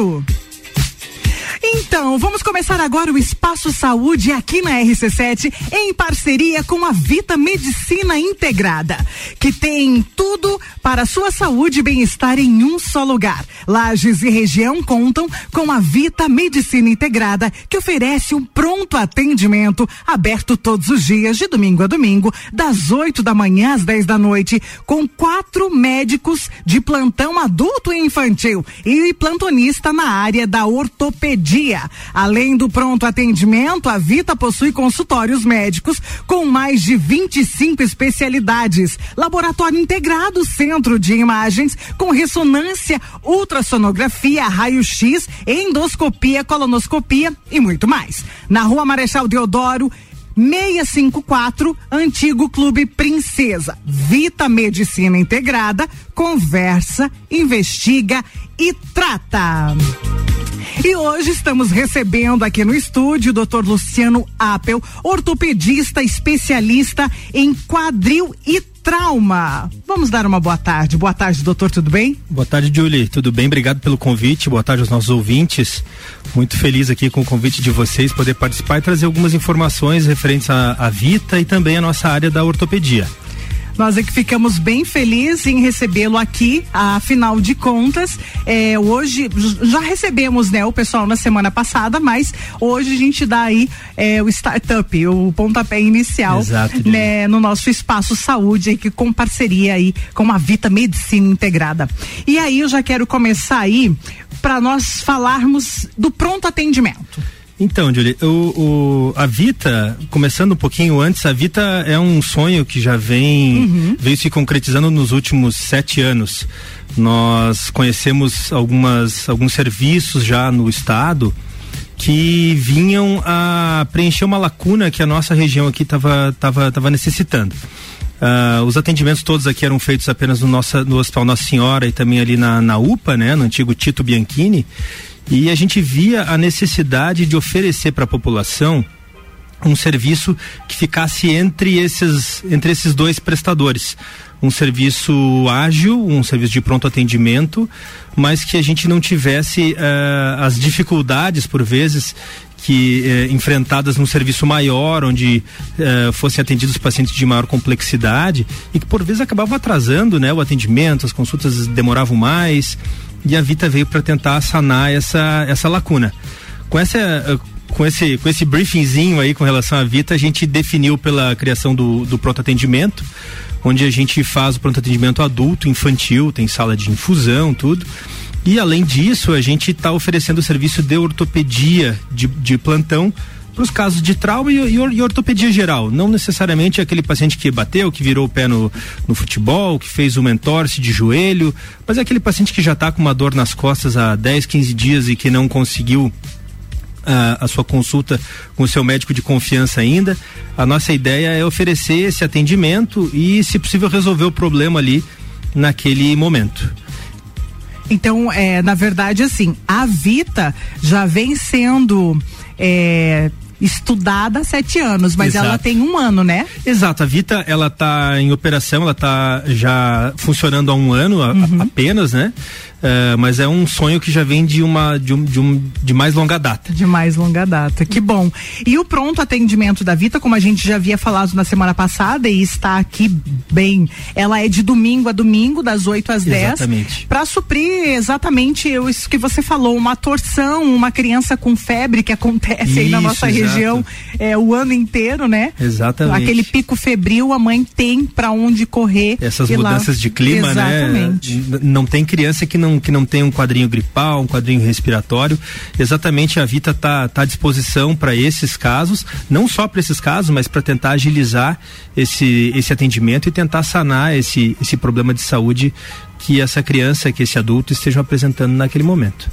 rádio. Então, vamos começar agora o Espaço Saúde aqui na RC7, em parceria com a Vita Medicina Integrada, que tem tudo para sua saúde e bem-estar em um só lugar. Lages e região contam com a Vita Medicina Integrada, que oferece um pronto atendimento aberto todos os dias, de domingo a domingo, das 8 da manhã às 10 da noite, com quatro médicos de plantão adulto e infantil e plantonista na área da ortopedia dia. Além do pronto atendimento, a Vita possui consultórios médicos com mais de 25 especialidades, laboratório integrado, centro de imagens com ressonância, ultrassonografia, raio-x, endoscopia, colonoscopia e muito mais. Na Rua Marechal Deodoro, 654, Antigo Clube Princesa. Vita Medicina Integrada, conversa, investiga e trata. E hoje estamos recebendo aqui no estúdio o Dr. Luciano Apel, ortopedista especialista em quadril e trauma. Vamos dar uma boa tarde. Boa tarde, doutor, tudo bem? Boa tarde, Julie. Tudo bem? Obrigado pelo convite. Boa tarde aos nossos ouvintes. Muito feliz aqui com o convite de vocês poder participar e trazer algumas informações referentes à, à Vita e também à nossa área da ortopedia. Nós é que ficamos bem felizes em recebê-lo aqui, afinal de contas, é, hoje já recebemos né, o pessoal na semana passada, mas hoje a gente dá aí é, o startup, o pontapé inicial Exato, né, no nosso espaço saúde aqui com parceria aí com a Vita Medicina Integrada. E aí eu já quero começar aí para nós falarmos do pronto atendimento. Então, Julie, o, o, a Vita, começando um pouquinho antes, a Vita é um sonho que já vem, uhum. veio se concretizando nos últimos sete anos. Nós conhecemos algumas, alguns serviços já no estado que vinham a preencher uma lacuna que a nossa região aqui estava tava, tava necessitando. Uh, os atendimentos todos aqui eram feitos apenas no, nossa, no Hospital Nossa Senhora e também ali na, na UPA, né, no antigo Tito Bianchini. E a gente via a necessidade de oferecer para a população um serviço que ficasse entre esses, entre esses dois prestadores. Um serviço ágil, um serviço de pronto atendimento, mas que a gente não tivesse uh, as dificuldades, por vezes, que eh, enfrentadas num serviço maior, onde eh, fossem atendidos pacientes de maior complexidade e que por vezes acabavam atrasando, né, o atendimento, as consultas demoravam mais e a Vita veio para tentar sanar essa, essa lacuna. Com essa com esse, com esse briefingzinho aí com relação à Vita, a gente definiu pela criação do, do pronto atendimento, onde a gente faz o pronto atendimento adulto, infantil, tem sala de infusão, tudo. E além disso, a gente está oferecendo o serviço de ortopedia de, de plantão para os casos de trauma e, e, e, ortopedia geral. Não necessariamente aquele paciente que bateu, que virou o pé no, no futebol, que fez uma entorse de joelho, mas é aquele paciente que já está com uma dor nas costas há 10, 15 dias e que não conseguiu a, a, sua consulta com o seu médico de confiança ainda. A nossa ideia é oferecer esse atendimento e, se possível, resolver o problema ali naquele momento. Então, é, na verdade, assim, a Vita já vem sendo é, estudada há sete anos, mas Exato. ela tem um ano, né? Exato, a Vita ela está em operação, ela está já funcionando há um ano uhum. a, apenas, né? É, mas é um sonho que já vem de uma de, um, de, um, de mais longa data. De mais longa data, que bom. E o pronto atendimento da Vita, como a gente já havia falado na semana passada e está aqui bem, ela é de domingo a domingo, das 8 às 10. Exatamente. Para suprir exatamente isso que você falou, uma torção, uma criança com febre que acontece isso, aí na nossa exato. região é, o ano inteiro, né? Exatamente. Aquele pico febril, a mãe tem para onde correr. Essas mudanças lá... de clima, exatamente. né? Não tem criança que não não, que não tem um quadrinho gripal, um quadrinho respiratório. Exatamente a Vita está tá à disposição para esses casos, não só para esses casos, mas para tentar agilizar esse, esse atendimento e tentar sanar esse, esse problema de saúde que essa criança, que esse adulto estejam apresentando naquele momento.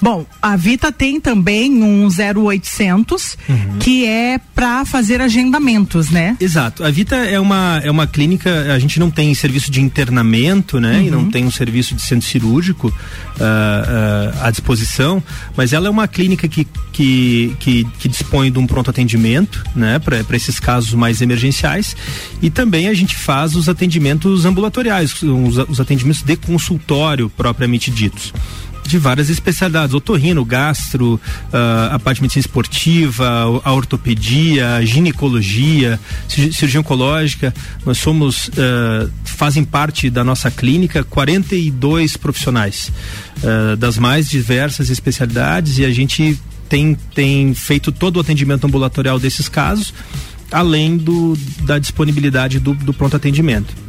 Bom, a Vita tem também um 0800 uhum. que é para fazer agendamentos, né? Exato. A Vita é uma é uma clínica, a gente não tem serviço de internamento, né? Uhum. E não uhum. tem um serviço de centro cirúrgico uh, uh, à disposição, mas ela é uma clínica que que, que, que dispõe de um pronto atendimento, né? Para esses casos mais emergenciais e também a gente faz os atendimentos ambulatoriais, os, os atendimentos de consultório propriamente ditos. de várias especialidades, otorrino, gastro, uh, a parte de medicina esportiva, a ortopedia, a ginecologia, cirurgia oncológica. Nós somos, uh, fazem parte da nossa clínica 42 profissionais uh, das mais diversas especialidades e a gente tem, tem feito todo o atendimento ambulatorial desses casos, além do, da disponibilidade do, do pronto atendimento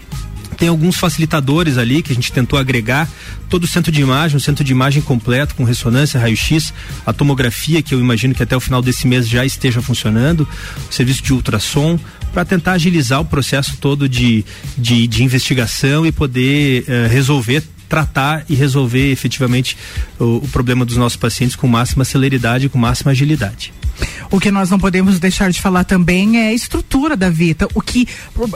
tem alguns facilitadores ali que a gente tentou agregar todo o centro de imagem, o centro de imagem completo com ressonância, raio-x, a tomografia que eu imagino que até o final desse mês já esteja funcionando, o serviço de ultrassom para tentar agilizar o processo todo de, de, de investigação e poder uh, resolver tratar e resolver efetivamente o, o problema dos nossos pacientes com máxima celeridade e com máxima agilidade. O que nós não podemos deixar de falar também é a estrutura da Vita. O que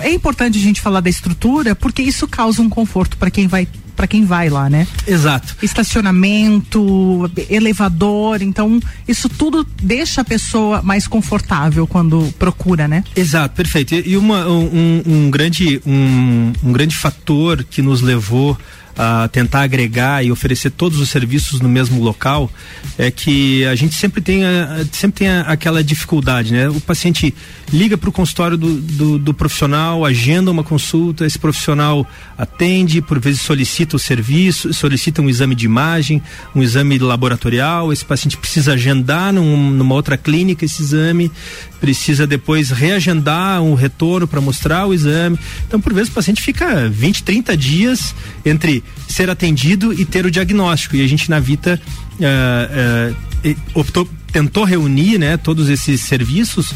é importante a gente falar da estrutura porque isso causa um conforto para quem vai para quem vai lá, né? Exato. Estacionamento, elevador, então isso tudo deixa a pessoa mais confortável quando procura, né? Exato, perfeito. E uma, um, um grande um, um grande fator que nos levou a tentar agregar e oferecer todos os serviços no mesmo local, é que a gente sempre tem, a, sempre tem a, aquela dificuldade, né? O paciente liga para o consultório do, do, do, profissional, agenda uma consulta, esse profissional atende, por vezes solicita o serviço, solicita um exame de imagem, um exame laboratorial, esse paciente precisa agendar num, numa outra clínica esse exame, precisa depois reagendar um retorno para mostrar o exame. Então, por vezes, o paciente fica 20, 30 dias entre ser atendido e ter o diagnóstico. E a gente na Vita uh, uh, optou, tentou reunir né, todos esses serviços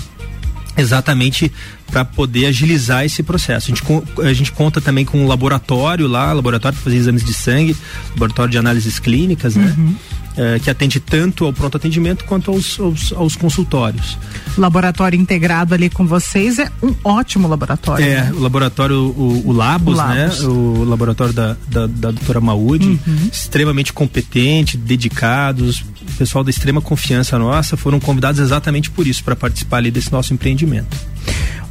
exatamente para poder agilizar esse processo. A gente, a gente conta também com um laboratório lá, laboratório para fazer exames de sangue, laboratório de análises clínicas, né? Uhum. É, que atende tanto ao pronto atendimento quanto aos, aos, aos, consultórios. Laboratório integrado ali com vocês é um ótimo laboratório. É, né? o laboratório, o, o, Labos, o, Labos, né? O laboratório da, da, da doutora Maude, uhum. extremamente competente, dedicados, pessoal da extrema confiança nossa, foram convidados exatamente por isso, para participar ali desse nosso empreendimento.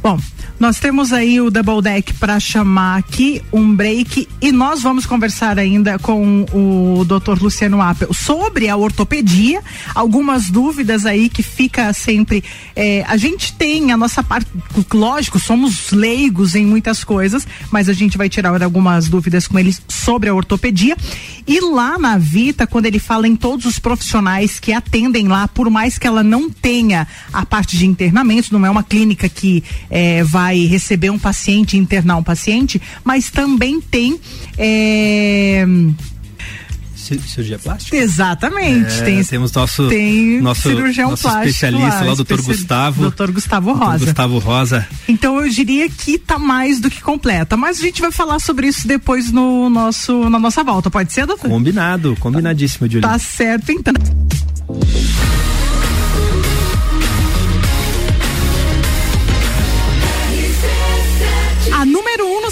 Bom, nós temos aí o Double Deck para chamar aqui um break e nós vamos conversar ainda com o Dr. Luciano Appel sobre a ortopedia, algumas dúvidas aí que fica sempre. É, a gente tem a nossa parte, lógico, somos leigos em muitas coisas, mas a gente vai tirar algumas dúvidas com eles sobre a ortopedia. E lá na Vita, quando ele fala em todos os profissionais que atendem lá, por mais que ela não tenha a parte de internamento, não é uma clínica que é, vai receber um paciente, internar um paciente, mas também tem. É, cirurgia plástica? Exatamente. É, tem, temos nosso, tem nosso, cirurgião nosso plástico especialista lá, lá o doutor Gustavo. Doutor Gustavo Rosa. Doutor Gustavo Rosa. Então eu diria que tá mais do que completa. Mas a gente vai falar sobre isso depois no nosso, na nossa volta. Pode ser, doutor? Combinado, combinadíssimo, Julie. Tá certo, então.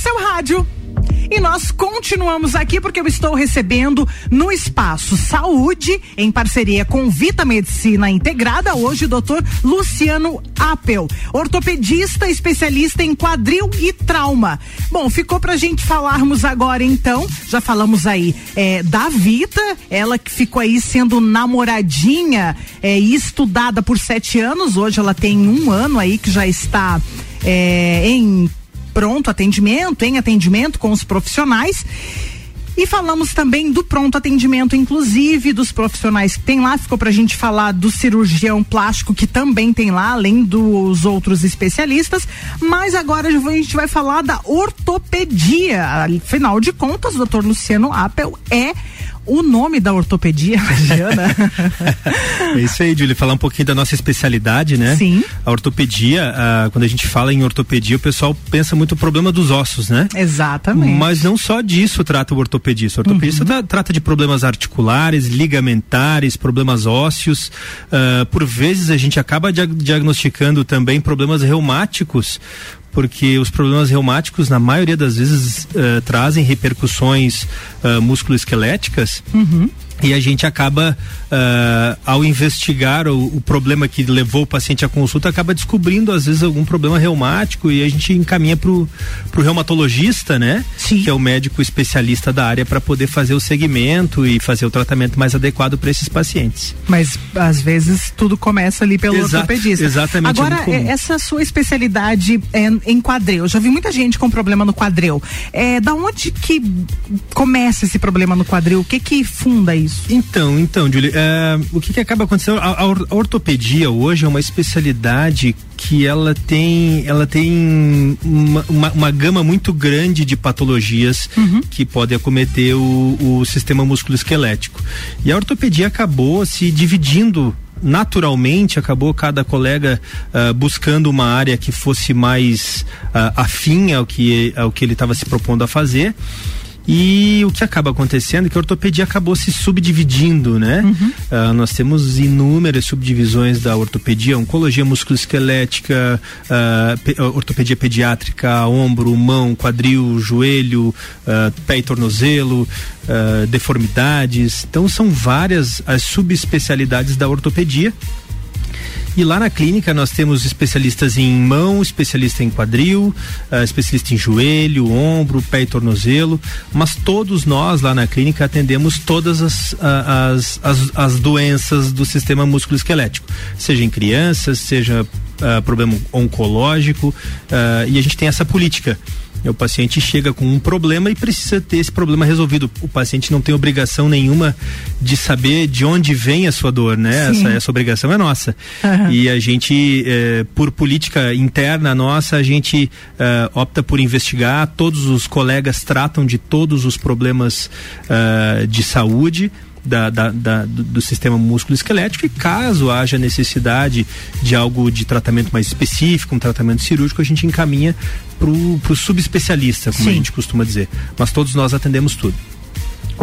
seu rádio. E nós continuamos aqui porque eu estou recebendo no Espaço Saúde, em parceria com Vita Medicina Integrada, hoje o doutor Luciano Appel, ortopedista especialista em quadril e trauma. Bom, ficou pra gente falarmos agora então, já falamos aí é, da Vita, ela que ficou aí sendo namoradinha é, e estudada por sete anos, hoje ela tem um ano aí que já está é, em pronto atendimento, em atendimento com os profissionais. E falamos também do pronto atendimento, inclusive dos profissionais que tem lá. Ficou pra gente falar do cirurgião plástico que também tem lá, além dos outros especialistas. Mas agora a gente vai falar da ortopedia. Afinal de contas, o doutor Luciano Appel é o nome da ortopedia, Diana. é isso aí, Julie, falar um pouquinho da nossa especialidade, né? Sim. A ortopedia, quando a gente fala em ortopedia, o pessoal pensa muito no problema dos ossos, né? Exatamente. Mas não só disso trata o ortopedista. O ortopedista uhum. Tra trata de problemas articulares, ligamentares, problemas ósseos. Uh, por vezes a gente acaba diagnosticando também problemas reumáticos porque os problemas reumáticos, na maioria das vezes, uh, trazem repercussões uh, musculoesqueléticas. Uhum. e a gente acaba uh, ao investigar o, o, problema que levou o paciente à consulta acaba descobrindo às vezes algum problema reumático e a gente encaminha para o reumatologista né Sim. que é o médico especialista da área para poder fazer o segmento e fazer o tratamento mais adequado para esses pacientes mas às vezes tudo começa ali pelo Exato, ortopedista exatamente agora é essa sua especialidade é em quadril já vi muita gente com problema no quadril é da onde que começa esse problema no quadril o que que funda isso? Então, então, Julie, é, o que, que acaba acontecendo? A, a, ortopedia hoje é uma especialidade que ela tem, ela tem uma, uma, uma gama muito grande de patologias uhum. que podem acometer o, o sistema musculoesquelético. E a ortopedia acabou se dividindo naturalmente acabou cada colega uh, buscando uma área que fosse mais uh, afim ao que, ao que ele estava se propondo a fazer. E o que acaba acontecendo é que a ortopedia acabou se subdividindo, né? Uhum. Uh, nós temos inúmeras subdivisões da ortopedia, oncologia musculoesquelética, uh, ortopedia pediátrica, ombro, mão, quadril, joelho, uh, pé e tornozelo, deformidades. Então são várias as subespecialidades da ortopedia e lá na clínica nós temos especialistas em mão, especialista em quadril, uh, especialista em joelho, ombro, pé e tornozelo, mas todos nós lá na clínica atendemos todas as, as, as, as doenças do sistema músculo-esquelético, seja em crianças, seja uh, problema oncológico, uh, e a gente tem essa política o paciente chega com um problema e precisa ter esse problema resolvido. O paciente não tem obrigação nenhuma de saber de onde vem a sua dor, né? Essa, essa obrigação é nossa. Uhum. E a gente, eh, por política interna nossa, a gente eh, opta por investigar. Todos os colegas tratam de todos os problemas eh, de saúde da, da, da do, do, sistema músculo-esquelético e caso haja necessidade de algo de tratamento mais específico, um tratamento cirúrgico, a gente encaminha para o subespecialista, como Sim. a gente costuma dizer. Mas todos nós atendemos tudo.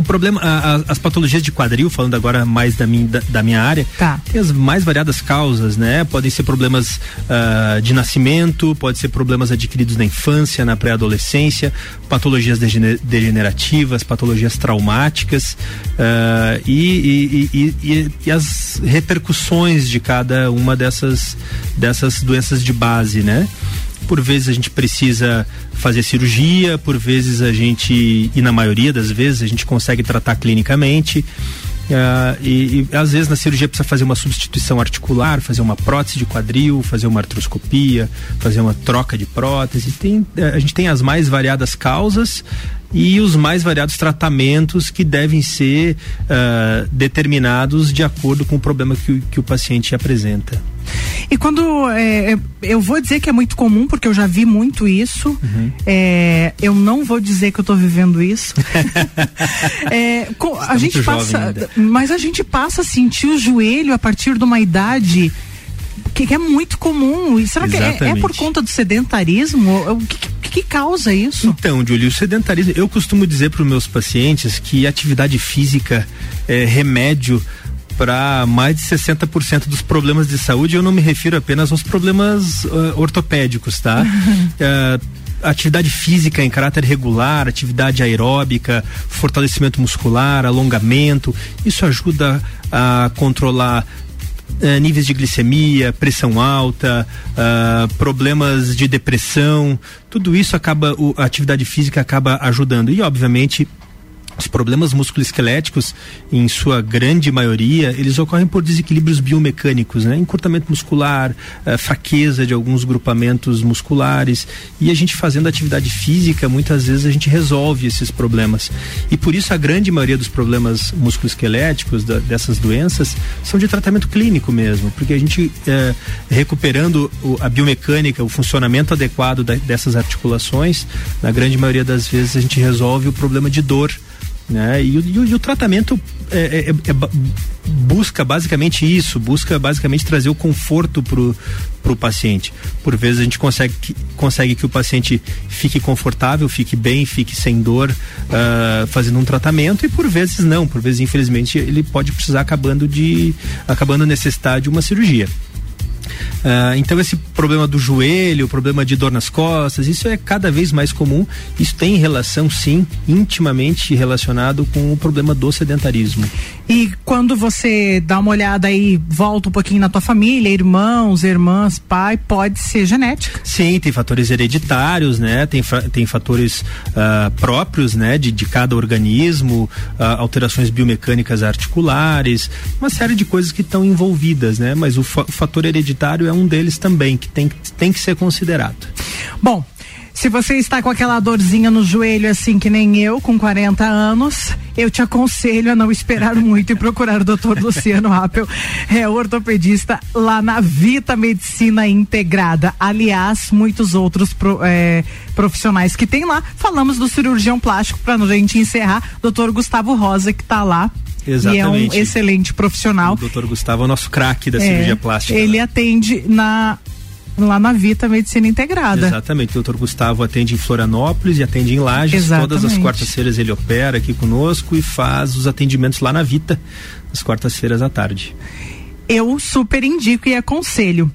Problema, a, a, as patologias de quadril, falando agora mais da minha, da, da minha área, tá. tem as mais variadas causas, né? Podem ser problemas uh, de nascimento, pode ser problemas adquiridos na infância, na pré-adolescência, patologias degener degenerativas, patologias traumáticas uh, e, e, e, e, as repercussões de cada uma dessas, dessas doenças de base, né? Por vezes a gente precisa fazer cirurgia, por vezes a gente, e na maioria das vezes, a gente consegue tratar clinicamente. Uh, e, e, às vezes na cirurgia precisa fazer uma substituição articular, fazer uma prótese de quadril, fazer uma artroscopia, fazer uma troca de prótese. Tem, eh, a gente tem as mais variadas causas e os mais variados tratamentos que devem ser uh, determinados de acordo com o problema que, que o paciente apresenta. E quando é, é, eu vou dizer que é muito comum, porque eu já vi muito isso. Uhum. É, eu não vou dizer que eu estou vivendo isso. é, com, a tá gente passa, mas a gente passa a sentir o joelho a partir de uma idade que, é muito comum. E será Exatamente. que é, é, por conta do sedentarismo? O que, que, que causa isso? Então, Júlio, o sedentarismo, eu costumo dizer para os meus pacientes que atividade física é remédio para mais de 60% dos problemas de saúde. Eu não me refiro apenas aos problemas uh, ortopédicos, tá? uh, atividade física em caráter regular, atividade aeróbica, fortalecimento muscular, alongamento, isso ajuda a controlar uh, níveis de glicemia, pressão alta, uh, problemas de depressão, tudo isso acaba, o, a atividade física acaba ajudando. E, obviamente, os problemas musculoesqueléticos, em sua grande maioria, eles ocorrem por desequilíbrios biomecânicos, né? Encurtamento muscular, eh, fraqueza de alguns grupamentos musculares. E a gente fazendo atividade física, muitas vezes a gente resolve esses problemas. E por isso a grande maioria dos problemas musculoesqueléticos, da, dessas doenças, são de tratamento clínico mesmo. Porque a gente, eh, recuperando o, a biomecânica, o funcionamento adequado da, dessas articulações, na grande maioria das vezes a gente resolve o problema de dor né? E, e, e o tratamento é, é, é, busca basicamente isso, busca basicamente trazer o conforto pro, pro paciente. Por vezes a gente consegue, consegue que o paciente fique confortável, fique bem, fique sem dor, uh, fazendo um tratamento e por vezes não, por vezes infelizmente ele pode precisar acabando de acabando necessitar de uma cirurgia. Uh, então esse problema do joelho, o problema de dor nas costas, isso é cada vez mais comum. Isso tem relação, sim, intimamente relacionado com o problema do sedentarismo. E quando você dá uma olhada aí, volta um pouquinho na tua família, irmãos, irmãs, pai, pode ser genética? Sim, tem fatores hereditários, né? Tem, tem fatores uh, próprios, né? De, de cada organismo, uh, alterações biomecânicas articulares, uma série de coisas que estão envolvidas, né? Mas o, fa o fator hereditário é um deles também, que tem, tem que ser considerado. Bom, se você está com aquela dorzinha no joelho, assim que nem eu, com 40 anos, eu te aconselho a não esperar muito e procurar o doutor Luciano Rappel, é ortopedista lá na Vita Medicina Integrada. Aliás, muitos outros pro, é, profissionais que tem lá. Falamos do cirurgião plástico para a gente encerrar, doutor Gustavo Rosa, que está lá Exatamente. E é um excelente profissional. O doutor Gustavo é o nosso craque da é, cirurgia plástica. Ele né? atende na lá na Vita Medicina Integrada. Exatamente. O doutor Gustavo atende em Florianópolis e atende em Lages. Exatamente. Todas as quartas-feiras ele opera aqui conosco e faz os atendimentos lá na Vita, nas quartas-feiras à tarde. Eu super indico e aconselho.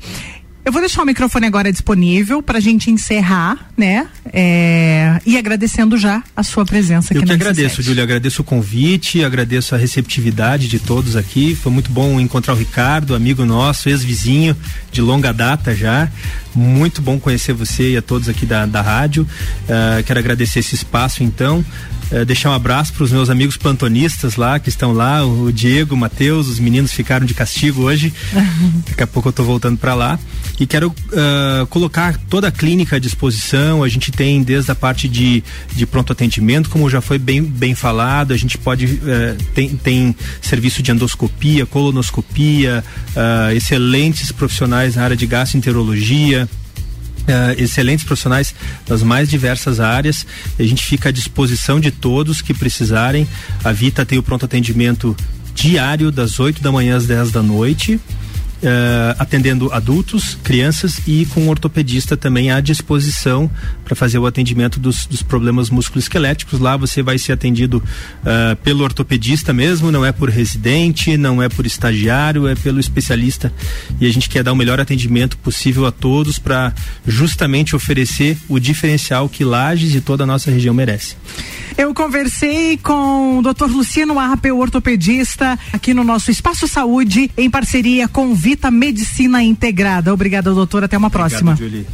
Eu vou deixar o microfone agora disponível para a gente encerrar, né? É, e agradecendo já a sua presença aqui Eu que agradeço, Júlia. Agradeço o convite, agradeço a receptividade de todos aqui. Foi muito bom encontrar o Ricardo, amigo nosso, ex-vizinho de longa data já. Muito bom conhecer você e a todos aqui da, da rádio. Uh, quero agradecer esse espaço, então. Uh, deixar um abraço para os meus amigos plantonistas lá, que estão lá, o Diego, o Matheus, os meninos ficaram de castigo hoje. Daqui a pouco eu estou voltando para lá. E quero uh, colocar toda a clínica à disposição. A gente tem desde a parte de, de pronto atendimento, como já foi bem, bem falado, a gente pode uh, tem, tem serviço de endoscopia, colonoscopia, uh, excelentes profissionais na área de gastroenterologia. Uh, excelentes profissionais das mais diversas áreas. A gente fica à disposição de todos que precisarem. A Vita tem o pronto atendimento diário das 8 da manhã às 10 da noite uh, atendendo adultos, crianças e com um ortopedista também à disposição para fazer o atendimento dos, dos problemas musculoesqueléticos. Lá você vai ser atendido uh, pelo ortopedista mesmo, não é por residente, não é por estagiário, é pelo especialista. E a gente quer dar o melhor atendimento possível a todos para justamente oferecer o diferencial que Lages e toda a nossa região merece. Eu conversei com o Dr. Luciano Arpe, ortopedista, aqui no nosso Espaço Saúde, em parceria com Vita Medicina Integrada. Obrigada, doutor. Até uma Obrigado, próxima. Julie.